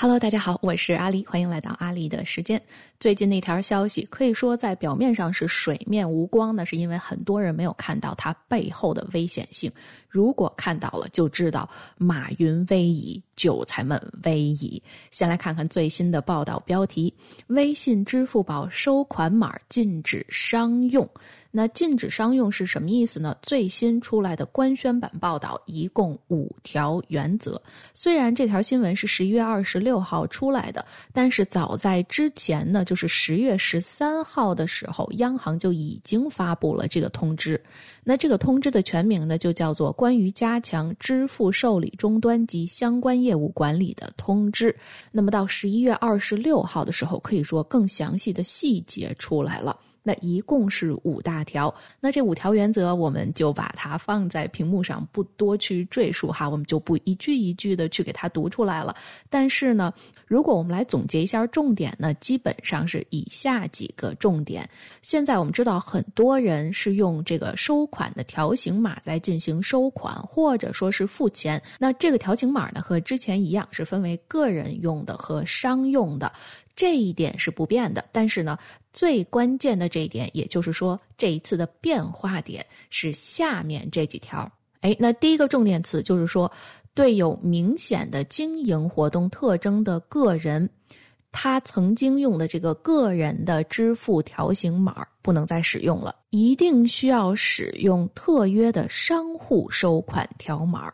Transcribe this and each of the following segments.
Hello，大家好，我是阿丽，欢迎来到阿丽的时间。最近那条消息可以说在表面上是水面无光呢，是因为很多人没有看到它背后的危险性。如果看到了，就知道马云危矣，韭菜们危矣。先来看看最新的报道标题：微信、支付宝收款码禁止商用。那禁止商用是什么意思呢？最新出来的官宣版报道一共五条原则。虽然这条新闻是十一月二十六号出来的，但是早在之前呢，就是十月十三号的时候，央行就已经发布了这个通知。那这个通知的全名呢，就叫做《关于加强支付受理终端及相关业务管理的通知》。那么到十一月二十六号的时候，可以说更详细的细节出来了。那一共是五大条，那这五条原则我们就把它放在屏幕上，不多去赘述哈，我们就不一句一句的去给它读出来了。但是呢，如果我们来总结一下重点呢，基本上是以下几个重点。现在我们知道很多人是用这个收款的条形码在进行收款或者说是付钱，那这个条形码呢和之前一样是分为个人用的和商用的。这一点是不变的，但是呢，最关键的这一点，也就是说，这一次的变化点是下面这几条。哎，那第一个重点词就是说，对有明显的经营活动特征的个人，他曾经用的这个个人的支付条形码不能再使用了，一定需要使用特约的商户收款条码。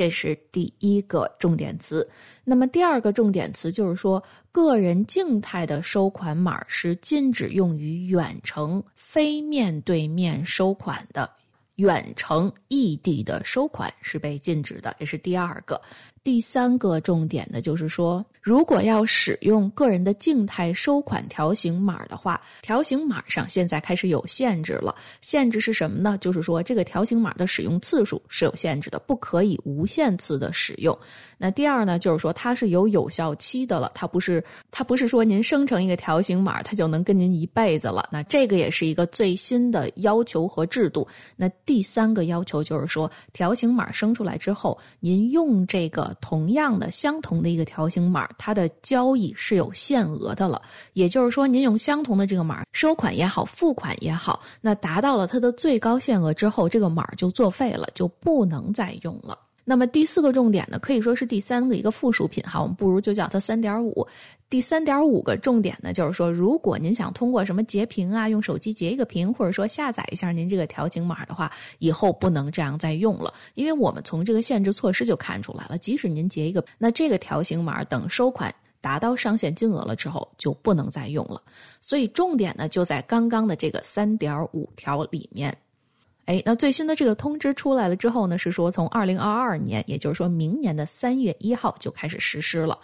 这是第一个重点词，那么第二个重点词就是说，个人静态的收款码是禁止用于远程非面对面收款的，远程异地的收款是被禁止的，这是第二个。第三个重点呢，就是说，如果要使用个人的静态收款条形码的话，条形码上现在开始有限制了。限制是什么呢？就是说，这个条形码的使用次数是有限制的，不可以无限次的使用。那第二呢，就是说它是有有效期的了，它不是它不是说您生成一个条形码，它就能跟您一辈子了。那这个也是一个最新的要求和制度。那第三个要求就是说，条形码生出来之后，您用这个。同样的、相同的一个条形码，它的交易是有限额的了。也就是说，您用相同的这个码收款也好、付款也好，那达到了它的最高限额之后，这个码就作废了，就不能再用了。那么第四个重点呢，可以说是第三个一个附属品哈，我们不如就叫它三点五。第三点五个重点呢，就是说，如果您想通过什么截屏啊，用手机截一个屏，或者说下载一下您这个条形码的话，以后不能这样再用了，因为我们从这个限制措施就看出来了，即使您截一个，那这个条形码等收款达到上限金额了之后，就不能再用了。所以重点呢，就在刚刚的这个三点五条里面。哎，那最新的这个通知出来了之后呢，是说从二零二二年，也就是说明年的三月一号就开始实施了。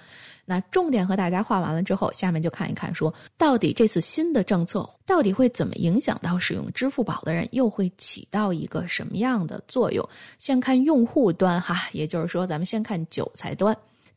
那重点和大家画完了之后，下面就看一看，说到底这次新的政策到底会怎么影响到使用支付宝的人，又会起到一个什么样的作用？先看用户端哈，也就是说，咱们先看韭菜端。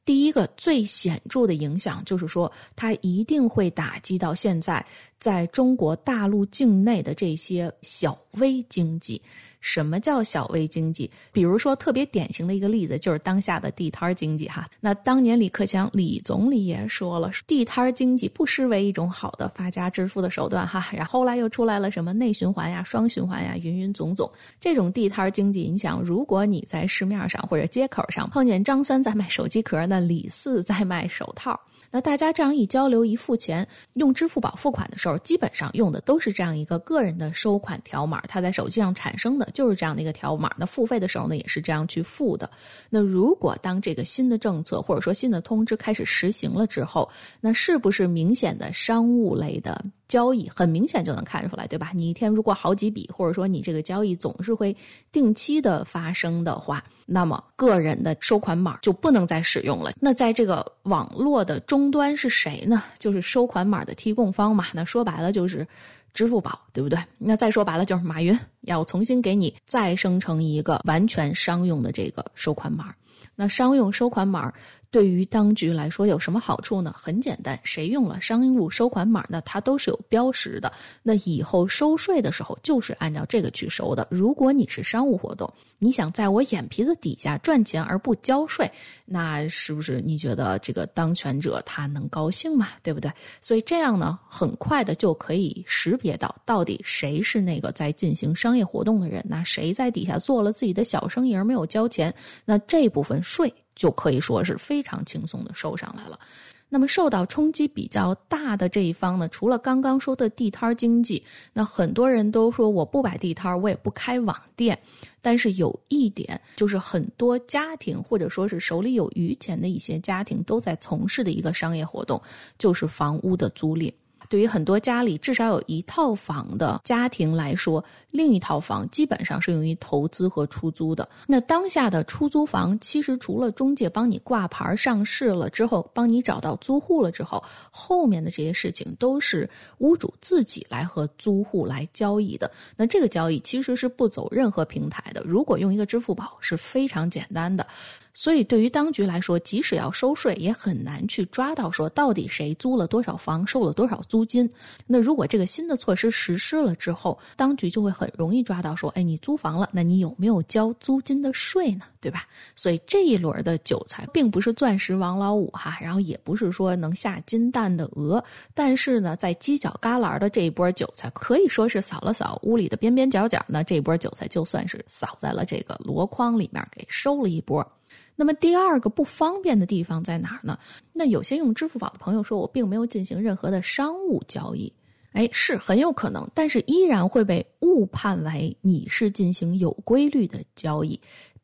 第一个最显著的影响就是说，它一定会打击到现在在中国大陆境内的这些小微经济。什么叫小微经济？比如说，特别典型的一个例子就是当下的地摊经济哈。那当年李克强李总理也说了，地摊经济不失为一种好的发家致富的手段哈。然后来又出来了什么内循环呀、双循环呀，云云总总。这种地摊经济，你想，如果你在市面上或者街口上碰见张三在卖手机壳，那李四在卖手套。那大家这样一交流一付钱，用支付宝付款的时候，基本上用的都是这样一个个人的收款条码，它在手机上产生的就是这样的一个条码。那付费的时候呢，也是这样去付的。那如果当这个新的政策或者说新的通知开始实行了之后，那是不是明显的商务类的？交易很明显就能看出来，对吧？你一天如果好几笔，或者说你这个交易总是会定期的发生的话，那么个人的收款码就不能再使用了。那在这个网络的终端是谁呢？就是收款码的提供方嘛。那说白了就是支付宝，对不对？那再说白了就是马云要重新给你再生成一个完全商用的这个收款码。那商用收款码对于当局来说有什么好处呢？很简单，谁用了商务收款码，那它都是有标识的。那以后收税的时候就是按照这个去收的。如果你是商务活动，你想在我眼皮子底下赚钱而不交税，那是不是你觉得这个当权者他能高兴吗？对不对？所以这样呢，很快的就可以识别到到底谁是那个在进行商业活动的人，那谁在底下做了自己的小生意而没有交钱，那这部分税。就可以说是非常轻松的收上来了。那么受到冲击比较大的这一方呢，除了刚刚说的地摊经济，那很多人都说我不摆地摊，我也不开网店。但是有一点，就是很多家庭或者说是手里有余钱的一些家庭都在从事的一个商业活动，就是房屋的租赁。对于很多家里至少有一套房的家庭来说，另一套房基本上是用于投资和出租的。那当下的出租房，其实除了中介帮你挂牌上市了之后，帮你找到租户了之后，后面的这些事情都是屋主自己来和租户来交易的。那这个交易其实是不走任何平台的，如果用一个支付宝是非常简单的。所以，对于当局来说，即使要收税，也很难去抓到说到底谁租了多少房，收了多少租金。那如果这个新的措施实施了之后，当局就会很容易抓到说，哎，你租房了，那你有没有交租金的税呢？对吧？所以这一轮的韭菜并不是钻石王老五哈，然后也不是说能下金蛋的鹅，但是呢，在犄角旮旯的这一波韭菜，可以说是扫了扫屋里的边边角角，那这波韭菜就算是扫在了这个箩筐里面，给收了一波。那么第二个不方便的地方在哪儿呢？那有些用支付宝的朋友说，我并没有进行任何的商务交易，哎，是很有可能，但是依然会被误判为你是进行有规律的交易。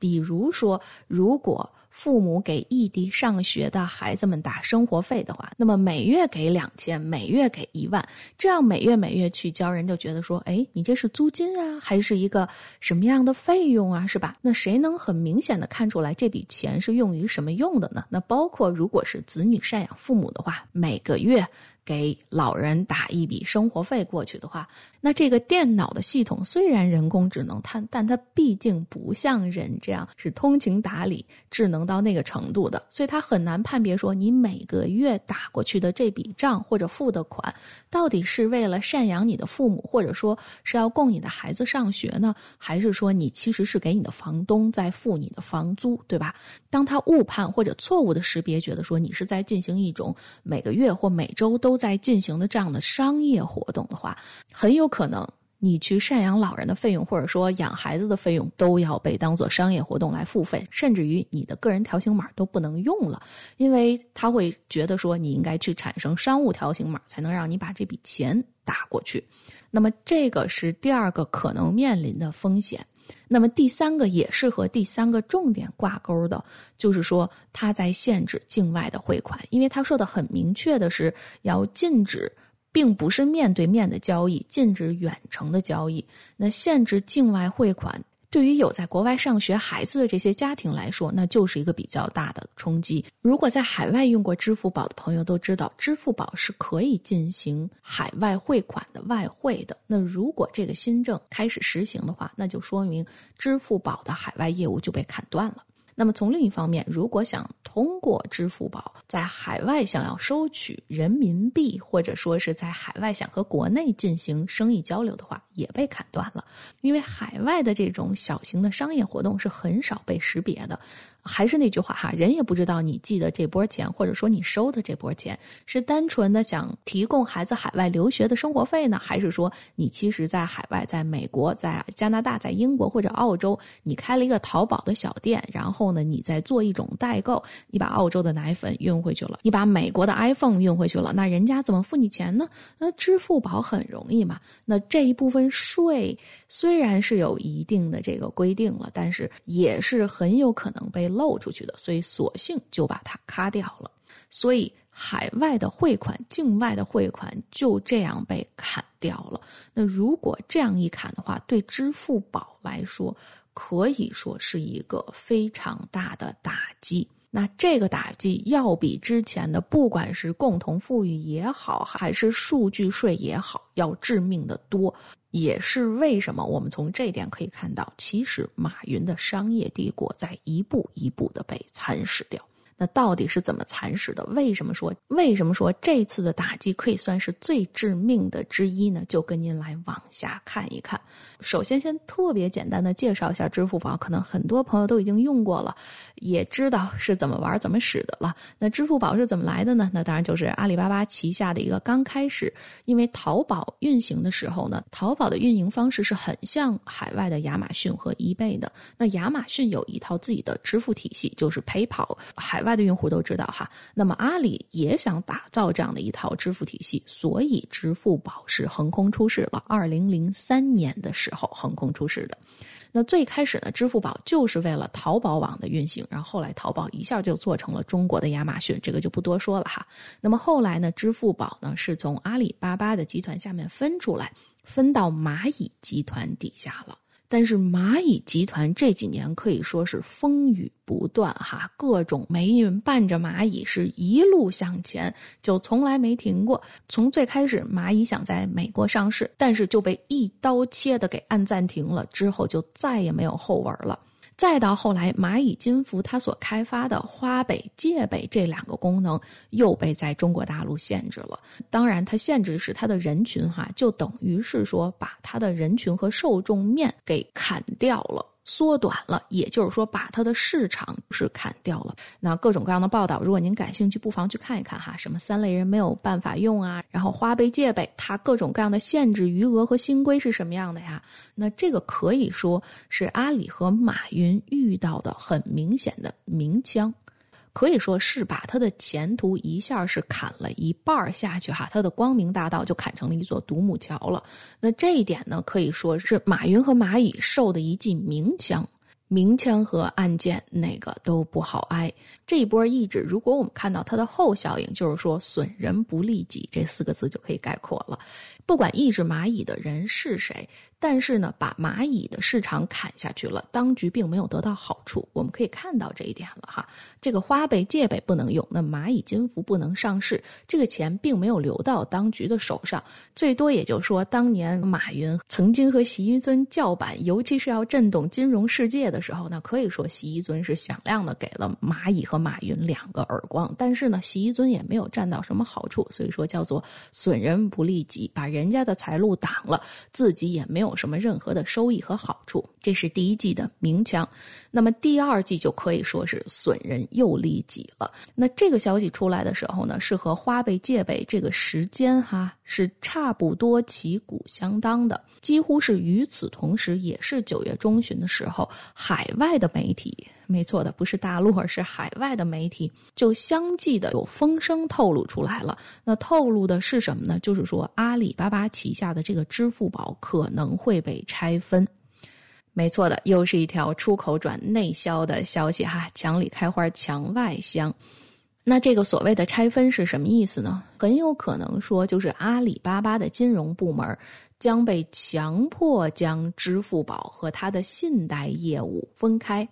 比如说，如果父母给异地上学的孩子们打生活费的话，那么每月给两千，每月给一万，这样每月每月去交，人就觉得说，哎，你这是租金啊，还是一个什么样的费用啊，是吧？那谁能很明显的看出来这笔钱是用于什么用的呢？那包括如果是子女赡养父母的话，每个月。给老人打一笔生活费过去的话，那这个电脑的系统虽然人工智能，它但它毕竟不像人这样是通情达理、智能到那个程度的，所以它很难判别说你每个月打过去的这笔账或者付的款，到底是为了赡养你的父母，或者说是要供你的孩子上学呢，还是说你其实是给你的房东在付你的房租，对吧？当他误判或者错误的识别，觉得说你是在进行一种每个月或每周都。在进行的这样的商业活动的话，很有可能你去赡养老人的费用，或者说养孩子的费用，都要被当做商业活动来付费，甚至于你的个人条形码都不能用了，因为他会觉得说你应该去产生商务条形码，才能让你把这笔钱打过去。那么这个是第二个可能面临的风险。那么第三个也是和第三个重点挂钩的，就是说他在限制境外的汇款，因为他说的很明确的是要禁止，并不是面对面的交易，禁止远程的交易，那限制境外汇款。对于有在国外上学孩子的这些家庭来说，那就是一个比较大的冲击。如果在海外用过支付宝的朋友都知道，支付宝是可以进行海外汇款的外汇的。那如果这个新政开始实行的话，那就说明支付宝的海外业务就被砍断了。那么从另一方面，如果想通过支付宝在海外想要收取人民币，或者说是在海外想和国内进行生意交流的话，也被砍断了。因为海外的这种小型的商业活动是很少被识别的。还是那句话哈，人也不知道你寄的这波钱，或者说你收的这波钱，是单纯的想提供孩子海外留学的生活费呢，还是说你其实在海外，在美国、在加拿大、在英国或者澳洲，你开了一个淘宝的小店，然后呢，你在做一种代购，你把澳洲的奶粉运回去了，你把美国的 iPhone 运回去了，那人家怎么付你钱呢？那支付宝很容易嘛。那这一部分税虽然是有一定的这个规定了，但是也是很有可能被。漏出去的，所以索性就把它咔掉了。所以海外的汇款、境外的汇款就这样被砍掉了。那如果这样一砍的话，对支付宝来说可以说是一个非常大的打击。那这个打击要比之前的不管是共同富裕也好，还是数据税也好，要致命的多。也是为什么我们从这点可以看到，其实马云的商业帝国在一步一步的被蚕食掉。那到底是怎么蚕食的？为什么说为什么说这次的打击可以算是最致命的之一呢？就跟您来往下看一看。首先，先特别简单的介绍一下支付宝，可能很多朋友都已经用过了，也知道是怎么玩、怎么使的了。那支付宝是怎么来的呢？那当然就是阿里巴巴旗下的一个刚开始，因为淘宝运行的时候呢，淘宝的运营方式是很像海外的亚马逊和易贝的。那亚马逊有一套自己的支付体系，就是 PayPal，海外的用户都知道哈。那么阿里也想打造这样的一套支付体系，所以支付宝是横空出世了。二零零三年的时候横空出世的。那最开始呢，支付宝就是为了淘宝网的运行，然后后来淘宝一下就做成了中国的亚马逊，这个就不多说了哈。那么后来呢，支付宝呢是从阿里巴巴的集团下面分出来，分到蚂蚁集团底下了。但是蚂蚁集团这几年可以说是风雨不断哈，各种霉运伴着蚂蚁是一路向前，就从来没停过。从最开始蚂蚁想在美国上市，但是就被一刀切的给按暂停了，之后就再也没有后文了。再到后来，蚂蚁金服它所开发的花呗、借呗这两个功能又被在中国大陆限制了。当然，它限制的是它的人群哈，就等于是说把它的人群和受众面给砍掉了。缩短了，也就是说，把它的市场是砍掉了。那各种各样的报道，如果您感兴趣，不妨去看一看哈。什么三类人没有办法用啊？然后花呗、借呗，它各种各样的限制余额和新规是什么样的呀？那这个可以说是阿里和马云遇到的很明显的明枪。可以说是把他的前途一下是砍了一半下去哈，他的光明大道就砍成了一座独木桥了。那这一点呢，可以说是马云和蚂蚁受的一记明枪。明枪和暗箭哪个都不好挨。这一波抑制，如果我们看到它的后效应，就是说损人不利己这四个字就可以概括了。不管抑制蚂蚁的人是谁，但是呢，把蚂蚁的市场砍下去了，当局并没有得到好处。我们可以看到这一点了哈。这个花呗、借呗不能用，那蚂蚁金服不能上市，这个钱并没有流到当局的手上。最多也就是说，当年马云曾经和习一尊叫板，尤其是要震动金融世界的时候，那可以说习一尊是响亮的给了蚂蚁和马云两个耳光。但是呢，习一尊也没有占到什么好处，所以说叫做损人不利己，把。人家的财路挡了，自己也没有有什么任何的收益和好处，这是第一季的明枪。那么第二季就可以说是损人又利己了。那这个消息出来的时候呢，是和花呗借呗这个时间哈是差不多旗鼓相当的，几乎是与此同时，也是九月中旬的时候，海外的媒体。没错的，不是大陆，而是海外的媒体，就相继的有风声透露出来了。那透露的是什么呢？就是说阿里巴巴旗下的这个支付宝可能会被拆分。没错的，又是一条出口转内销的消息哈，墙里开花墙外香。那这个所谓的拆分是什么意思呢？很有可能说，就是阿里巴巴的金融部门将被强迫将支付宝和它的信贷业务分开。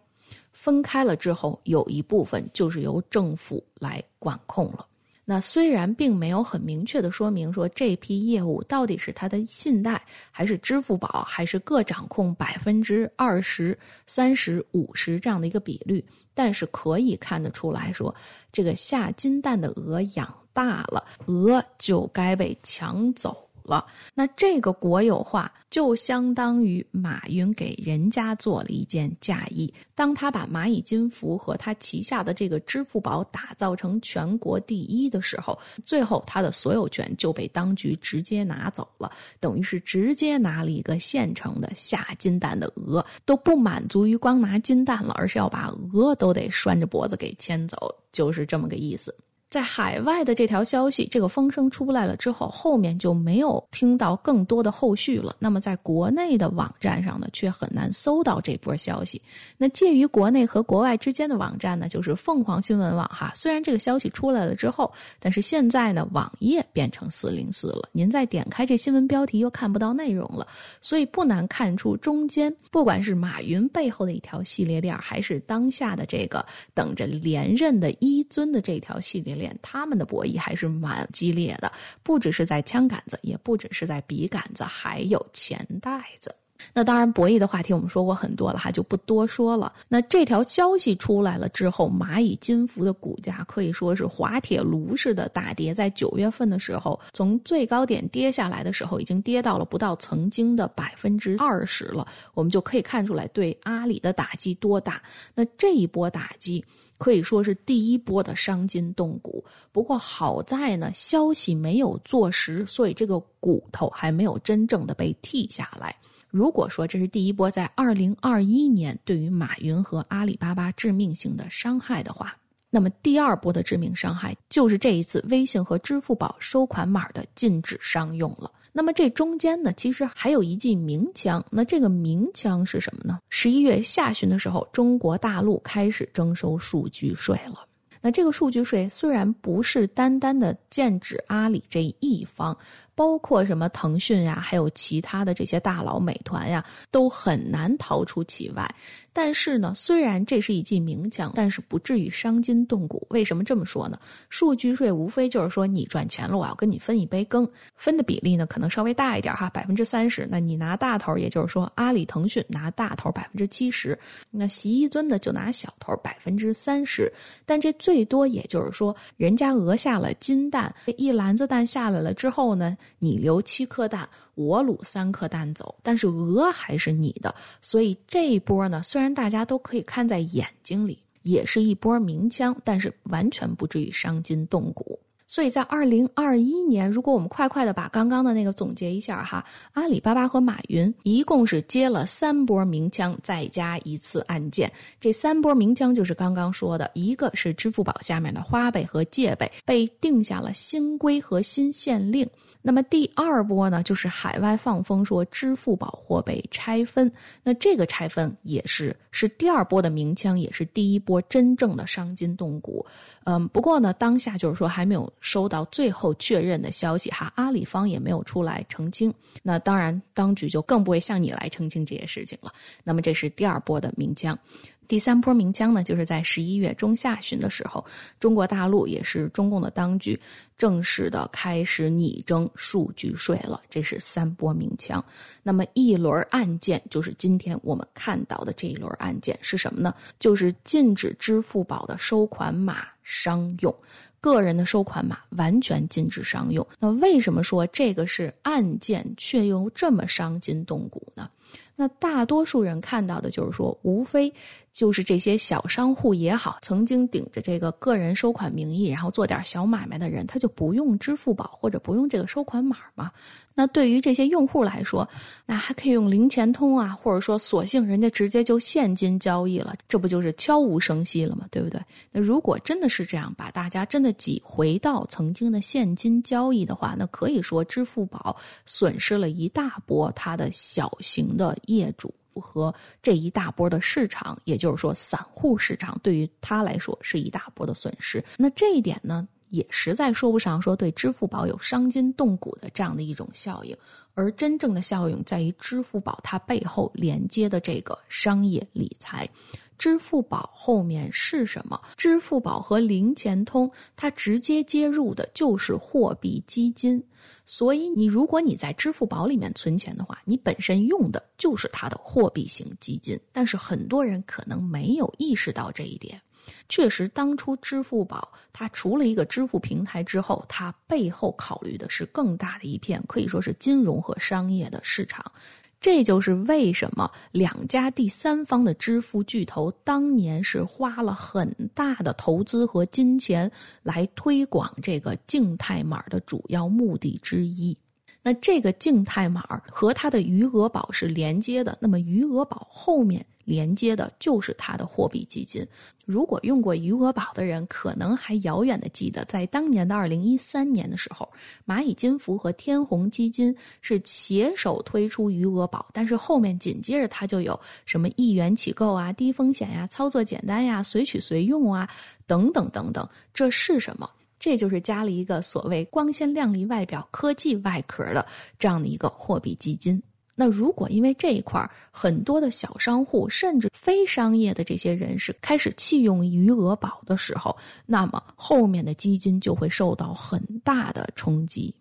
分开了之后，有一部分就是由政府来管控了。那虽然并没有很明确的说明说这批业务到底是他的信贷，还是支付宝，还是各掌控百分之二十三十五十这样的一个比率，但是可以看得出来说，这个下金蛋的鹅养大了，鹅就该被抢走。了，那这个国有化就相当于马云给人家做了一件嫁衣。当他把蚂蚁金服和他旗下的这个支付宝打造成全国第一的时候，最后他的所有权就被当局直接拿走了，等于是直接拿了一个现成的下金蛋的鹅，都不满足于光拿金蛋了，而是要把鹅都得拴着脖子给牵走，就是这么个意思。在海外的这条消息，这个风声出来了之后，后面就没有听到更多的后续了。那么，在国内的网站上呢，却很难搜到这波消息。那介于国内和国外之间的网站呢，就是凤凰新闻网哈。虽然这个消息出来了之后，但是现在呢，网页变成四零四了，您再点开这新闻标题又看不到内容了。所以不难看出，中间不管是马云背后的一条系列链，还是当下的这个等着连任的一尊的这条系列链。他们的博弈还是蛮激烈的，不只是在枪杆子，也不只是在笔杆子，还有钱袋子。那当然，博弈的话题我们说过很多了哈，就不多说了。那这条消息出来了之后，蚂蚁金服的股价可以说是滑铁卢似的大跌，在九月份的时候，从最高点跌下来的时候，已经跌到了不到曾经的百分之二十了。我们就可以看出来对阿里的打击多大。那这一波打击可以说是第一波的伤筋动骨。不过好在呢，消息没有坐实，所以这个骨头还没有真正的被剔下来。如果说这是第一波在二零二一年对于马云和阿里巴巴致命性的伤害的话，那么第二波的致命伤害就是这一次微信和支付宝收款码的禁止商用了。那么这中间呢，其实还有一剂明枪。那这个明枪是什么呢？十一月下旬的时候，中国大陆开始征收数据税了。那这个数据税虽然不是单单的剑指阿里这一方。包括什么腾讯呀，还有其他的这些大佬，美团呀，都很难逃出其外。但是呢，虽然这是一记明枪，但是不至于伤筋动骨。为什么这么说呢？数据税无非就是说你赚钱了，我要跟你分一杯羹，分的比例呢可能稍微大一点哈，百分之三十。那你拿大头，也就是说阿里、腾讯拿大头百分之七十，那习一尊呢就拿小头百分之三十。但这最多也就是说，人家讹下了金蛋，这一篮子蛋下来了之后呢？你留七颗蛋，我卤三颗蛋走，但是鹅还是你的，所以这一波呢，虽然大家都可以看在眼睛里，也是一波明枪，但是完全不至于伤筋动骨。所以在二零二一年，如果我们快快的把刚刚的那个总结一下哈，阿里巴巴和马云一共是接了三波明枪，再加一次案件。这三波明枪就是刚刚说的，一个是支付宝下面的花呗和借呗被定下了新规和新限令。那么第二波呢，就是海外放风说支付宝或被拆分，那这个拆分也是是第二波的鸣枪，也是第一波真正的伤筋动骨。嗯，不过呢，当下就是说还没有收到最后确认的消息哈，阿里方也没有出来澄清。那当然，当局就更不会向你来澄清这些事情了。那么这是第二波的鸣枪。第三波鸣枪呢，就是在十一月中下旬的时候，中国大陆也是中共的当局正式的开始拟征数据税了。这是三波鸣枪。那么一轮案件就是今天我们看到的这一轮案件是什么呢？就是禁止支付宝的收款码商用，个人的收款码完全禁止商用。那为什么说这个是案件，却又这么伤筋动骨呢？那大多数人看到的就是说，无非。就是这些小商户也好，曾经顶着这个个人收款名义，然后做点小买卖的人，他就不用支付宝或者不用这个收款码嘛？那对于这些用户来说，那还可以用零钱通啊，或者说索性人家直接就现金交易了，这不就是悄无声息了吗？对不对？那如果真的是这样，把大家真的挤回到曾经的现金交易的话，那可以说支付宝损失了一大波它的小型的业主。和这一大波的市场，也就是说散户市场，对于他来说是一大波的损失。那这一点呢，也实在说不上说对支付宝有伤筋动骨的这样的一种效应，而真正的效应在于支付宝它背后连接的这个商业理财。支付宝后面是什么？支付宝和零钱通，它直接接入的就是货币基金。所以，你如果你在支付宝里面存钱的话，你本身用的就是它的货币型基金。但是很多人可能没有意识到这一点。确实，当初支付宝它除了一个支付平台之后，它背后考虑的是更大的一片，可以说是金融和商业的市场。这就是为什么两家第三方的支付巨头当年是花了很大的投资和金钱来推广这个静态码的主要目的之一。那这个静态码和它的余额宝是连接的，那么余额宝后面。连接的就是它的货币基金。如果用过余额宝的人，可能还遥远的记得，在当年的二零一三年的时候，蚂蚁金服和天弘基金是携手推出余额宝，但是后面紧接着它就有什么一元起购啊、低风险呀、操作简单呀、随取随用啊等等等等。这是什么？这就是加了一个所谓光鲜亮丽外表、科技外壳的这样的一个货币基金。那如果因为这一块儿很多的小商户甚至非商业的这些人士开始弃用余额宝的时候，那么后面的基金就会受到很大的冲击。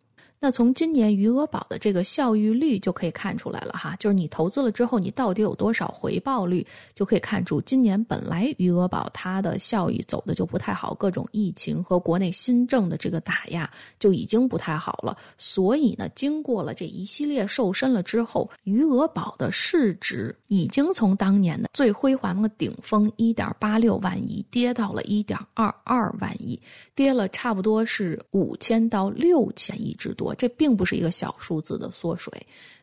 那从今年余额宝的这个效益率就可以看出来了哈，就是你投资了之后，你到底有多少回报率，就可以看出今年本来余额宝它的效益走的就不太好，各种疫情和国内新政的这个打压就已经不太好了。所以呢，经过了这一系列瘦身了之后，余额宝的市值已经从当年的最辉煌的顶峰一点八六万亿跌到了一点二二万亿，跌了差不多是五千到六千亿之多。这并不是一个小数字的缩水，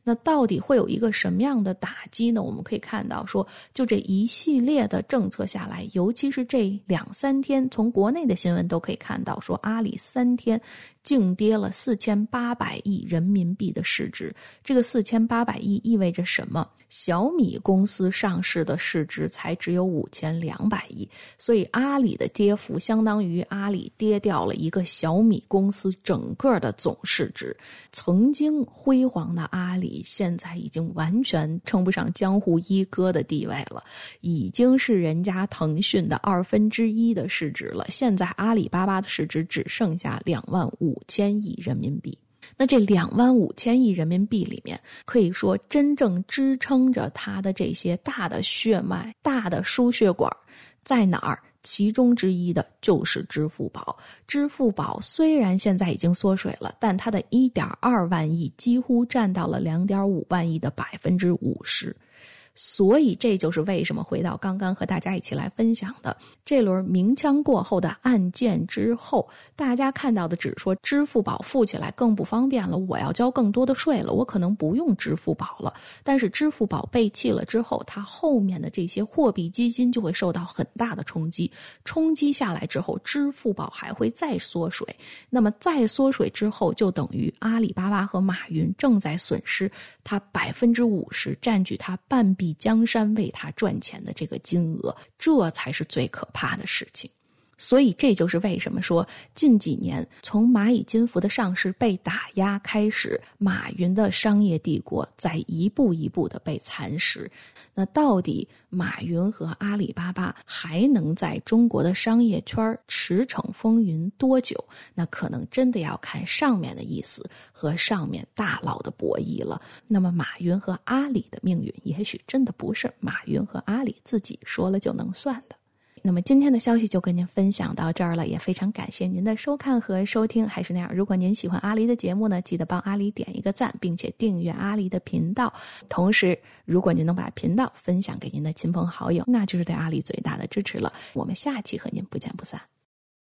那到底会有一个什么样的打击呢？我们可以看到，说就这一系列的政策下来，尤其是这两三天，从国内的新闻都可以看到，说阿里三天净跌了四千八百亿人民币的市值。这个四千八百亿意味着什么？小米公司上市的市值才只有五千两百亿，所以阿里的跌幅相当于阿里跌掉了一个小米公司整个的总市值。曾经辉煌的阿里，现在已经完全称不上江湖一哥的地位了，已经是人家腾讯的二分之一的市值了。现在阿里巴巴的市值只剩下两万五千亿人民币。那这两万五千亿人民币里面，可以说真正支撑着它的这些大的血脉、大的输血管，在哪儿？其中之一的就是支付宝。支付宝虽然现在已经缩水了，但它的一点二万亿几乎占到了两点五万亿的百分之五十。所以，这就是为什么回到刚刚和大家一起来分享的这轮鸣枪过后的案件之后，大家看到的只说支付宝付起来更不方便了，我要交更多的税了，我可能不用支付宝了。但是支付宝被弃了之后，它后面的这些货币基金就会受到很大的冲击，冲击下来之后，支付宝还会再缩水。那么再缩水之后，就等于阿里巴巴和马云正在损失它百分之五十，占据它半比。江山为他赚钱的这个金额，这才是最可怕的事情。所以，这就是为什么说近几年从蚂蚁金服的上市被打压开始，马云的商业帝国在一步一步的被蚕食。那到底马云和阿里巴巴还能在中国的商业圈驰骋风云多久？那可能真的要看上面的意思和上面大佬的博弈了。那么，马云和阿里的命运，也许真的不是马云和阿里自己说了就能算的。那么今天的消息就跟您分享到这儿了，也非常感谢您的收看和收听。还是那样，如果您喜欢阿狸的节目呢，记得帮阿狸点一个赞，并且订阅阿狸的频道。同时，如果您能把频道分享给您的亲朋好友，那就是对阿狸最大的支持了。我们下期和您不见不散。